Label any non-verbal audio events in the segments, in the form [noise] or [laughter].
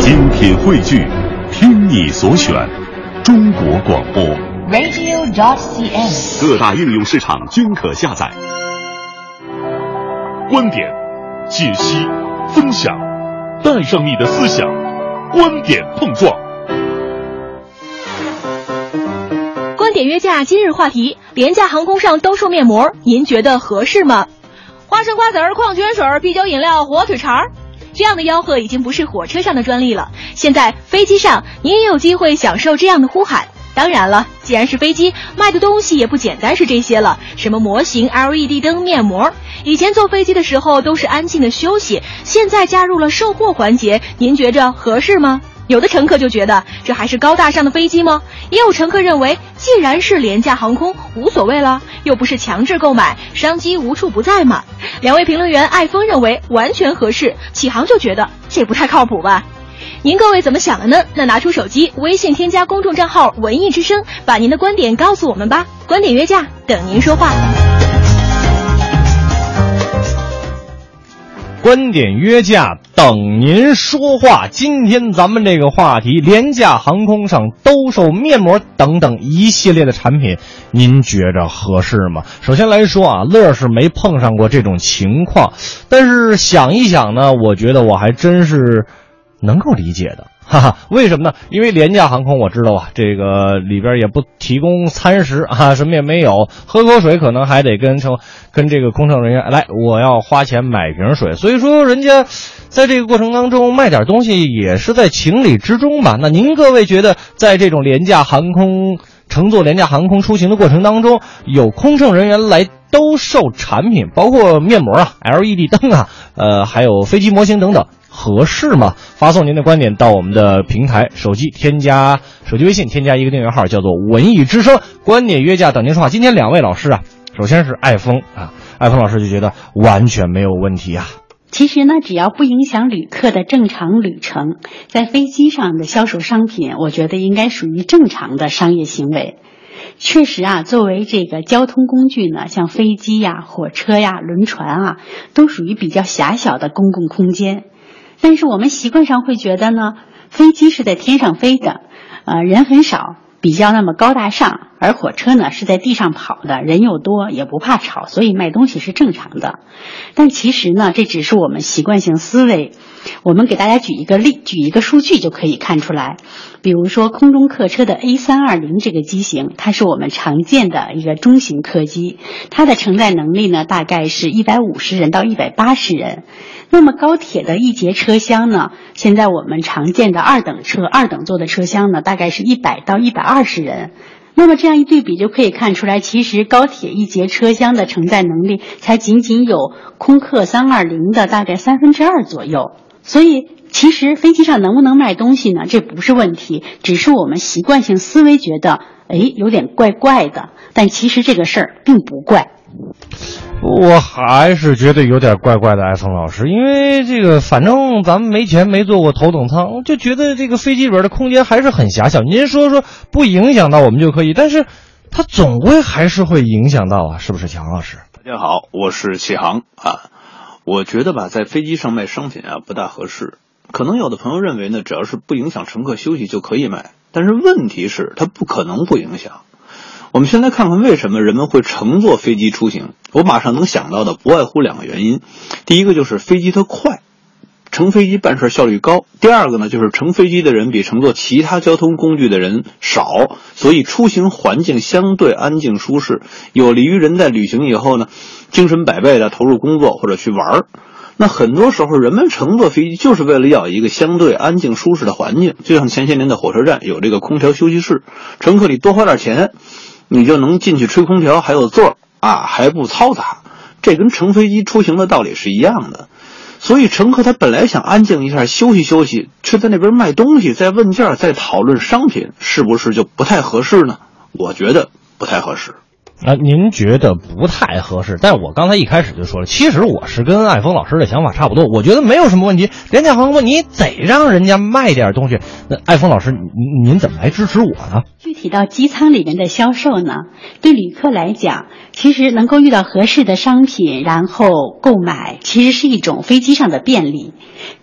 精品汇聚，听你所选，中国广播。radio.cn。各大应用市场均可下载。观点、解析、分享，带上你的思想，观点碰撞。观点约架今日话题：廉价航空上兜售面膜，您觉得合适吗？花生瓜子儿、矿泉水儿、啤酒饮料、火腿肠儿，这样的吆喝已经不是火车上的专利了。现在飞机上，您也有机会享受这样的呼喊。当然了，既然是飞机，卖的东西也不简单是这些了，什么模型、LED 灯、面膜。以前坐飞机的时候都是安静的休息，现在加入了售货环节，您觉着合适吗？有的乘客就觉得这还是高大上的飞机吗？也有乘客认为，既然是廉价航空，无所谓了，又不是强制购买，商机无处不在嘛。两位评论员艾峰认为完全合适，启航就觉得这不太靠谱吧。您各位怎么想的呢？那拿出手机，微信添加公众账号“文艺之声”，把您的观点告诉我们吧。观点约架，等您说话。观点约架，等您说话。今天咱们这个话题，廉价航空上兜售面膜等等一系列的产品，您觉着合适吗？首先来说啊，乐是没碰上过这种情况，但是想一想呢，我觉得我还真是能够理解的。哈哈，为什么呢？因为廉价航空我知道啊，这个里边也不提供餐食啊，什么也没有，喝口水可能还得跟乘跟这个空乘人员来，我要花钱买瓶水。所以说，人家在这个过程当中卖点东西也是在情理之中吧。那您各位觉得，在这种廉价航空乘坐廉价航空出行的过程当中，有空乘人员来兜售产品，包括面膜啊、LED 灯啊，呃，还有飞机模型等等。合适吗？发送您的观点到我们的平台，手机添加手机微信，添加一个订阅号，叫做“文艺之声”，观点约架等您说话。今天两位老师啊，首先是艾峰啊，艾峰老师就觉得完全没有问题啊。其实呢，只要不影响旅客的正常旅程，在飞机上的销售商品，我觉得应该属于正常的商业行为。确实啊，作为这个交通工具呢，像飞机呀、火车呀、轮船啊，都属于比较狭小的公共空间。但是我们习惯上会觉得呢，飞机是在天上飞的，呃，人很少，比较那么高大上；而火车呢是在地上跑的，人又多，也不怕吵，所以卖东西是正常的。但其实呢，这只是我们习惯性思维。我们给大家举一个例，举一个数据就可以看出来。比如说，空中客车的 A 三二零这个机型，它是我们常见的一个中型客机，它的承载能力呢大概是一百五十人到一百八十人。那么高铁的一节车厢呢，现在我们常见的二等车、二等座的车厢呢，大概是一百到一百二十人。那么这样一对比，就可以看出来，其实高铁一节车厢的承载能力才仅仅有空客三二零的大概三分之二左右。所以，其实飞机上能不能卖东西呢？这不是问题，只是我们习惯性思维觉得，哎，有点怪怪的。但其实这个事儿并不怪。我还是觉得有点怪怪的，艾峰老师，因为这个反正咱们没钱没坐过头等舱，就觉得这个飞机里边的空间还是很狭小。您说说不影响到我们就可以，但是它总归还是会影响到啊，是不是，强老师？大家好，我是启航啊。我觉得吧，在飞机上卖商品啊不大合适。可能有的朋友认为呢，只要是不影响乘客休息就可以卖，但是问题是它不可能不影响。我们先来看看为什么人们会乘坐飞机出行。我马上能想到的不外乎两个原因，第一个就是飞机它快，乘飞机办事效率高；第二个呢，就是乘飞机的人比乘坐其他交通工具的人少，所以出行环境相对安静舒适，有利于人在旅行以后呢，精神百倍的投入工作或者去玩儿。那很多时候，人们乘坐飞机就是为了要一个相对安静舒适的环境，就像前些年的火车站有这个空调休息室，乘客你多花点钱。你就能进去吹空调，还有座啊，还不嘈杂，这跟乘飞机出行的道理是一样的。所以乘客他本来想安静一下休息休息，却在那边卖东西，在问价，在讨论商品，是不是就不太合适呢？我觉得不太合适。啊，您觉得不太合适？但是我刚才一开始就说了，其实我是跟艾峰老师的想法差不多，我觉得没有什么问题。廉价航空你得让人家卖点东西。那艾峰老师，您您怎么来支持我呢？具体到机舱里面的销售呢，对旅客来讲，其实能够遇到合适的商品，然后购买，其实是一种飞机上的便利。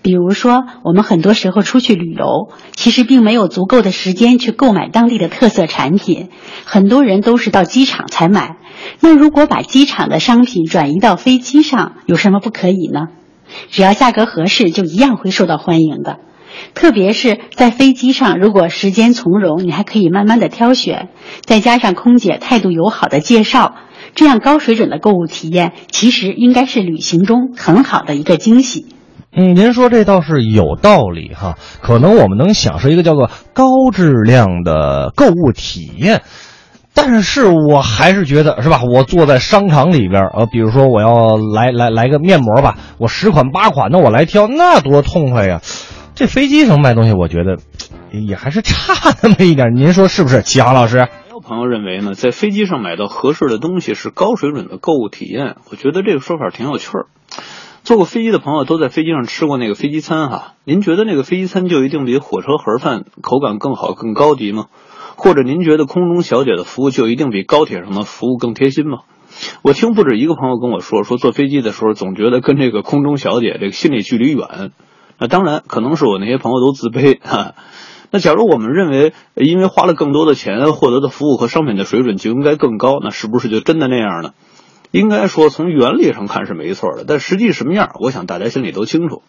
比如说，我们很多时候出去旅游，其实并没有足够的时间去购买当地的特色产品，很多人都是到机场才买。那如果把机场的商品转移到飞机上，有什么不可以呢？只要价格合适，就一样会受到欢迎的。特别是在飞机上，如果时间从容，你还可以慢慢的挑选，再加上空姐态度友好的介绍，这样高水准的购物体验，其实应该是旅行中很好的一个惊喜。嗯，您说这倒是有道理哈，可能我们能享受一个叫做高质量的购物体验。但是我还是觉得是吧？我坐在商场里边，呃，比如说我要来来来个面膜吧，我十款八款的我来挑，那多痛快呀！这飞机上卖东西，我觉得也还是差那么一点。您说是不是？齐航老师，[laughs] 还有朋友认为呢，在飞机上买到合适的东西是高水准的购物体验。我觉得这个说法挺有趣儿。坐过飞机的朋友都在飞机上吃过那个飞机餐哈，您觉得那个飞机餐就一定比火车盒饭口感更好、更高级吗？或者您觉得空中小姐的服务就一定比高铁上的服务更贴心吗？我听不止一个朋友跟我说，说坐飞机的时候总觉得跟这个空中小姐这个心理距离远。那当然，可能是我那些朋友都自卑哈。那假如我们认为，因为花了更多的钱，获得的服务和商品的水准就应该更高，那是不是就真的那样呢？应该说，从原理上看是没错的，但实际什么样，我想大家心里都清楚。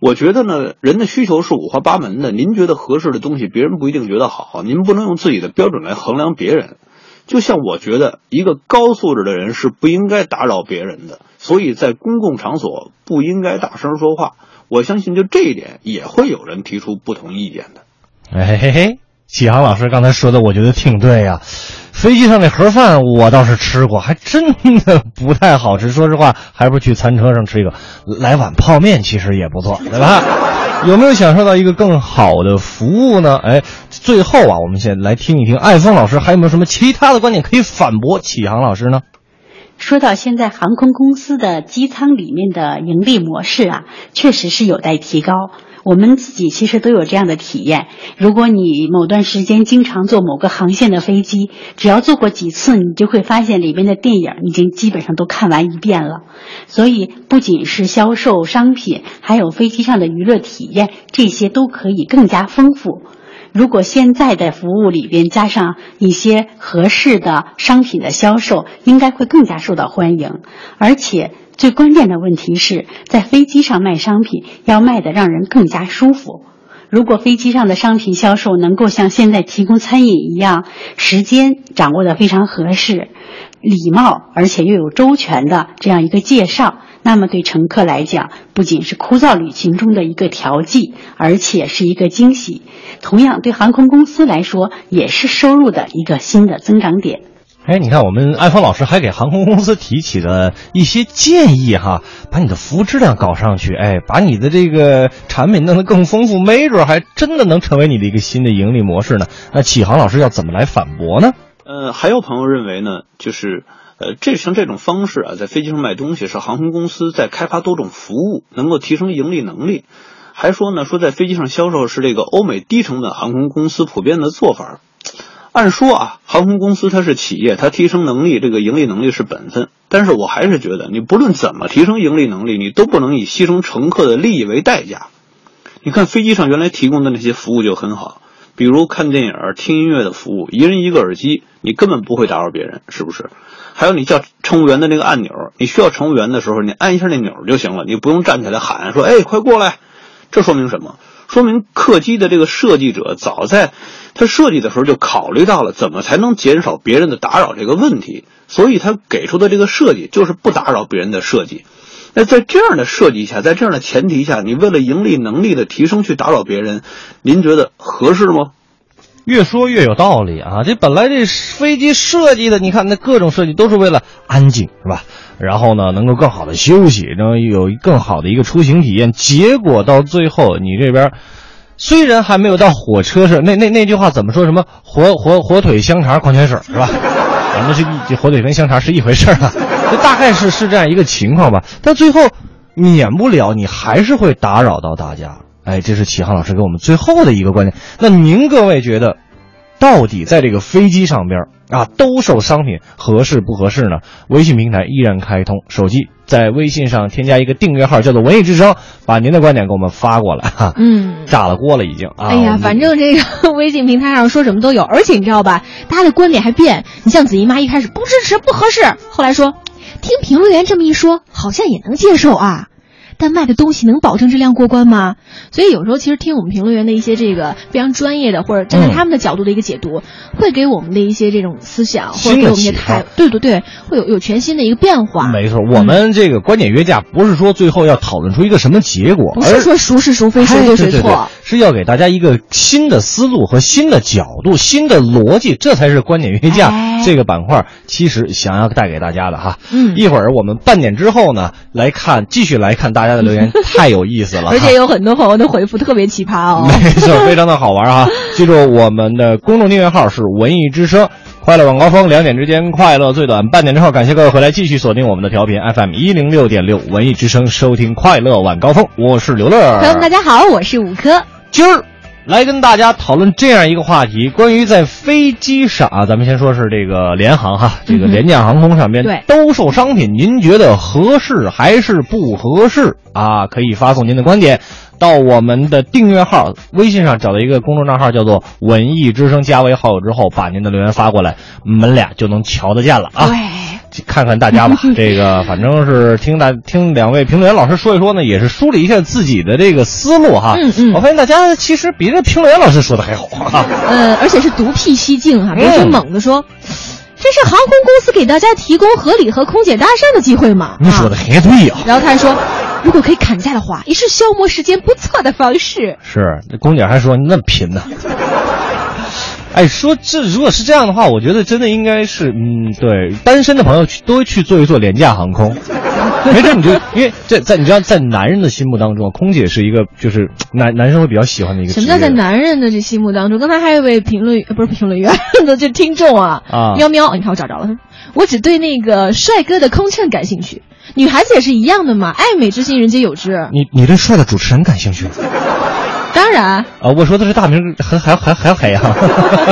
我觉得呢，人的需求是五花八门的。您觉得合适的东西，别人不一定觉得好。您不能用自己的标准来衡量别人。就像我觉得，一个高素质的人是不应该打扰别人的，所以在公共场所不应该大声说话。我相信，就这一点，也会有人提出不同意见的。哎嘿嘿，启航老师刚才说的，我觉得挺对呀。飞机上那盒饭我倒是吃过，还真的不太好吃。说实话，还不如去餐车上吃一个，来碗泡面其实也不错，对吧？[laughs] 有没有享受到一个更好的服务呢？哎，最后啊，我们先来听一听艾峰老师还有没有什么其他的观点可以反驳启航老师呢？说到现在航空公司的机舱里面的盈利模式啊，确实是有待提高。我们自己其实都有这样的体验。如果你某段时间经常坐某个航线的飞机，只要坐过几次，你就会发现里面的电影已经基本上都看完一遍了。所以，不仅是销售商品，还有飞机上的娱乐体验，这些都可以更加丰富。如果现在的服务里边加上一些合适的商品的销售，应该会更加受到欢迎，而且。最关键的问题是在飞机上卖商品，要卖的让人更加舒服。如果飞机上的商品销售能够像现在提供餐饮一样，时间掌握的非常合适，礼貌而且又有周全的这样一个介绍，那么对乘客来讲，不仅是枯燥旅行中的一个调剂，而且是一个惊喜。同样，对航空公司来说，也是收入的一个新的增长点。哎，你看，我们艾峰老师还给航空公司提起了一些建议哈，把你的服务质量搞上去，哎，把你的这个产品弄得更丰富，没准还真的能成为你的一个新的盈利模式呢。那启航老师要怎么来反驳呢？呃，还有朋友认为呢，就是呃，这像这种方式啊，在飞机上卖东西是航空公司在开发多种服务，能够提升盈利能力，还说呢，说在飞机上销售是这个欧美低成本航空公司普遍的做法。按说啊，航空公司它是企业，它提升能力，这个盈利能力是本分。但是我还是觉得，你不论怎么提升盈利能力，你都不能以牺牲乘客的利益为代价。你看飞机上原来提供的那些服务就很好，比如看电影、听音乐的服务，一人一个耳机，你根本不会打扰别人，是不是？还有你叫乘务员的那个按钮，你需要乘务员的时候，你按一下那钮就行了，你不用站起来喊说：“哎，快过来。”这说明什么？说明客机的这个设计者早在他设计的时候就考虑到了怎么才能减少别人的打扰这个问题，所以他给出的这个设计就是不打扰别人的设计。那在这样的设计下，在这样的前提下，你为了盈利能力的提升去打扰别人，您觉得合适吗？越说越有道理啊！这本来这飞机设计的，你看那各种设计都是为了安静，是吧？然后呢，能够更好的休息，能有更好的一个出行体验。结果到最后，你这边虽然还没有到火车上，那那那句话怎么说？什么火火火腿香肠矿泉水是吧？[laughs] 反正是一火腿跟香肠是一回事儿啊，这大概是是这样一个情况吧。但最后免不了你还是会打扰到大家，哎，这是启航老师给我们最后的一个观点。那您各位觉得，到底在这个飞机上边啊兜售商品合适不合适呢？微信平台依然开通，手机在微信上添加一个订阅号叫做“文艺之声”，把您的观点给我们发过来哈。嗯。炸了锅了已经啊！哎呀，反正这个 [laughs] 微信平台上说什么都有，而且你知道吧，大家的观点还变。你像子怡妈一开始不支持不合适，后来说听评论员这么一说，好像也能接受啊。但卖的东西能保证质量过关吗？所以有时候其实听我们评论员的一些这个非常专业的，或者站在他们的角度的一个解读，会给我们的一些这种思想，或者给我们一些态，对对对，会有有全新的一个变化。没错，我们这个观点约架不是说最后要讨论出一个什么结果，不是说孰是孰非谁对谁错，是要给大家一个新的思路和新的角度、新的逻辑，这才是观点约架这个板块其实想要带给大家的哈。嗯，一会儿我们半点之后呢，来看继续来看大。大家的留言太有意思了，而且有很多朋友的回复特别奇葩哦。[laughs] 没错，非常的好玩啊！[laughs] 记住我们的公众订阅号是文艺之声，快乐晚高峰，两点之间快乐最短，半点之后感谢各位回来继续锁定我们的调频 FM 一零六点六文艺之声，收听快乐晚高峰，我是刘乐。朋友们大家好，我是五科，今儿。来跟大家讨论这样一个话题，关于在飞机上啊，咱们先说是这个联航哈，这个廉价航空上边兜售商品，您觉得合适还是不合适啊？可以发送您的观点到我们的订阅号微信上找到一个公众账号叫做“文艺之声”，加为好友之后，把您的留言发过来，我们俩就能瞧得见了啊。看看大家吧，[laughs] 这个反正是听大听两位评论员老师说一说呢，也是梳理一下自己的这个思路哈。嗯嗯，我发现大家其实比这评论员老师说的还好哈。呃，而且是独辟蹊径哈，别说猛的说，这是航空公司给大家提供合理和空姐搭讪的机会嘛？你说的很对呀。然后他还说，如果可以砍价的话，也是消磨时间不错的方式。是，那空姐还说你那么贫呢。哎，说这如果是这样的话，我觉得真的应该是，嗯，对，单身的朋友去多去做一做廉价航空，[laughs] 没准你就因为这在你知道在男人的心目当中，空姐是一个就是男男生会比较喜欢的一个。什么叫在男人的这心目当中？刚才还有一位评论不是评论员 [laughs] 的这听众啊啊喵喵，你看我找着了，我只对那个帅哥的空乘感兴趣，女孩子也是一样的嘛，爱美之心人皆有之。你你对帅的主持人感兴趣？当然啊，我说的是大名，还还还还要黑啊，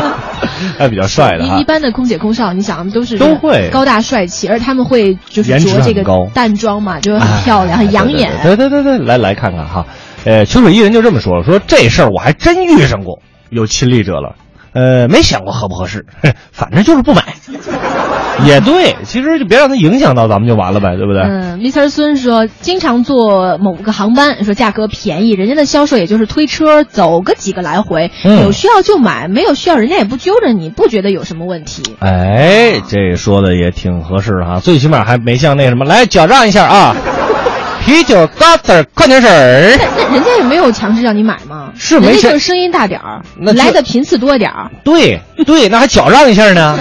[laughs] 还比较帅的一一般的空姐空少，你想都是都会高大帅气，而他们会就是着这个淡妆嘛，就很漂亮，很养眼。对对对对，来来看看哈，呃，秋水伊人就这么说，说这事儿我还真遇上过，有亲历者了，呃，没想过合不合适，[laughs] 反正就是不买。[laughs] 也对，其实就别让它影响到咱们就完了呗，对不对？嗯，Mr. 孙说，经常坐某个航班，说价格便宜，人家的销售也就是推车走个几个来回，有需要就买，没有需要人家也不揪着你，不觉得有什么问题。哎，这说的也挺合适哈，最起码还没像那什么，来缴账一下啊，[laughs] 啤酒嘎子矿泉水儿。那人家也没有强制让你买吗？是没事，声音大点儿，来的频次多点儿。对对，那还缴账一下呢。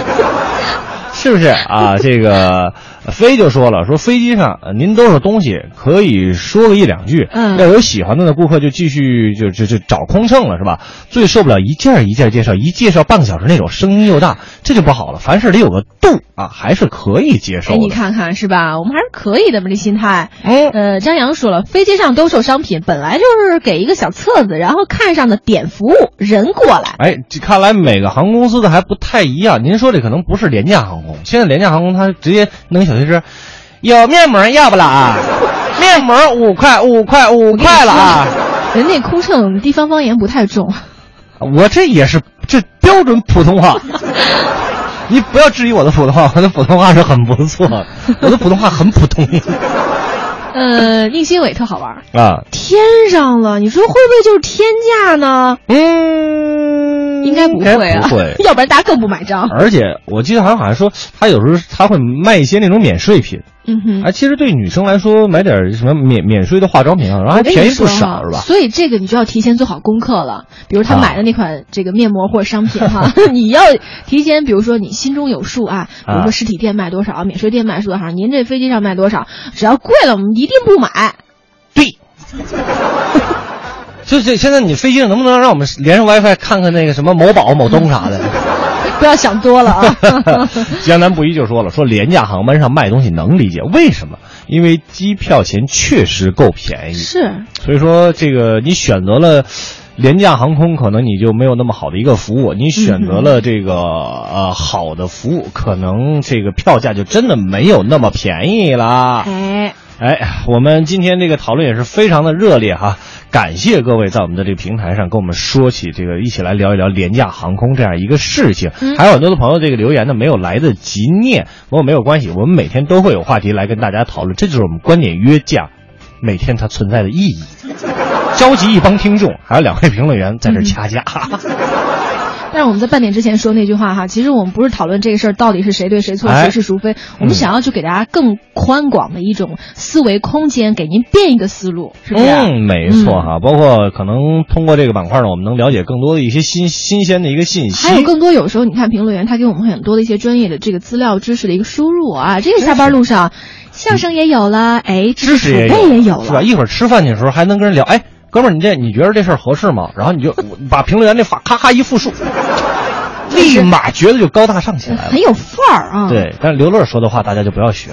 是不是啊？这个飞就说了，说飞机上您都是东西，可以说个一两句。嗯，要有喜欢的呢顾客就继续就就就找空乘了，是吧？最受不了一件一件介绍，一介绍半个小时那种，声音又大，这就不好了。凡事得有个度啊，还是可以接受。哎，你看看是吧？我们还是可以的嘛，这心态。哎，呃，张扬说了，飞机上兜售商品本来就是给一个小册子，然后看上的点服务人过来。哎，看来每个航空公司的还不太一样。您说这可能不是廉价航空。现在廉价航空它直接弄小贴纸，有面膜要不了啊？面膜五块，五块，五块了啊！[laughs] 人那空乘地方方言不太重，我这也是这标准普通话。[laughs] 你不要质疑我的普通话，我的普通话是很不错，我的普通话很普通。[laughs] 呃，宁新伟特好玩啊！天上了，你说会不会就是天价呢？嗯，应该不会啊，不会，[laughs] 要不然大家更不买账。而且我记得好像好像说，他有时候他会卖一些那种免税品。嗯哼，啊，其实对女生来说，买点什么免免税的化妆品啊，然后还便宜不少，是吧？所以这个你就要提前做好功课了。比如他买的那款这个面膜或者商品哈，[laughs] 你要提前，比如说你心中有数啊，比如说实体店卖多少，免税店卖多少，您这飞机上卖多少，只要贵了，我们一定不买。对。[laughs] 就这，现在你飞机上能不能让我们连上 WiFi 看看那个什么某宝、某东啥的？[laughs] 不要想多了啊。[laughs] 江南布衣就说了，说廉价航班上卖东西能理解，为什么？因为机票钱确实够便宜，是，所以说这个你选择了。廉价航空可能你就没有那么好的一个服务，你选择了这个呃好的服务，可能这个票价就真的没有那么便宜了。哎哎，我们今天这个讨论也是非常的热烈哈，感谢各位在我们的这个平台上跟我们说起这个，一起来聊一聊廉价航空这样一个事情。还有很多的朋友这个留言呢没有来得及念，不过没有关系，我们每天都会有话题来跟大家讨论，这就是我们观点约架每天它存在的意义。[laughs] 召集一帮听众，还有两位评论员在这掐架。但是我们在半点之前说那句话哈，其实我们不是讨论这个事儿到底是谁对谁错，谁是孰非，我们想要去给大家更宽广的一种思维空间，给您变一个思路，是不是？嗯，没错哈。包括可能通过这个板块呢，我们能了解更多的一些新新鲜的一个信息。还有更多，有时候你看评论员他给我们很多的一些专业的这个资料知识的一个输入啊，这个下班路上相声也有了，哎，知识储备也有了，是吧？一会儿吃饭的时候还能跟人聊，哎。哥们儿，你这你觉得这事儿合适吗？然后你就 [laughs] 把评论员那发咔咔一复述，立马觉得就高大上起来了，很有范儿啊。对，但是刘乐说的话大家就不要学。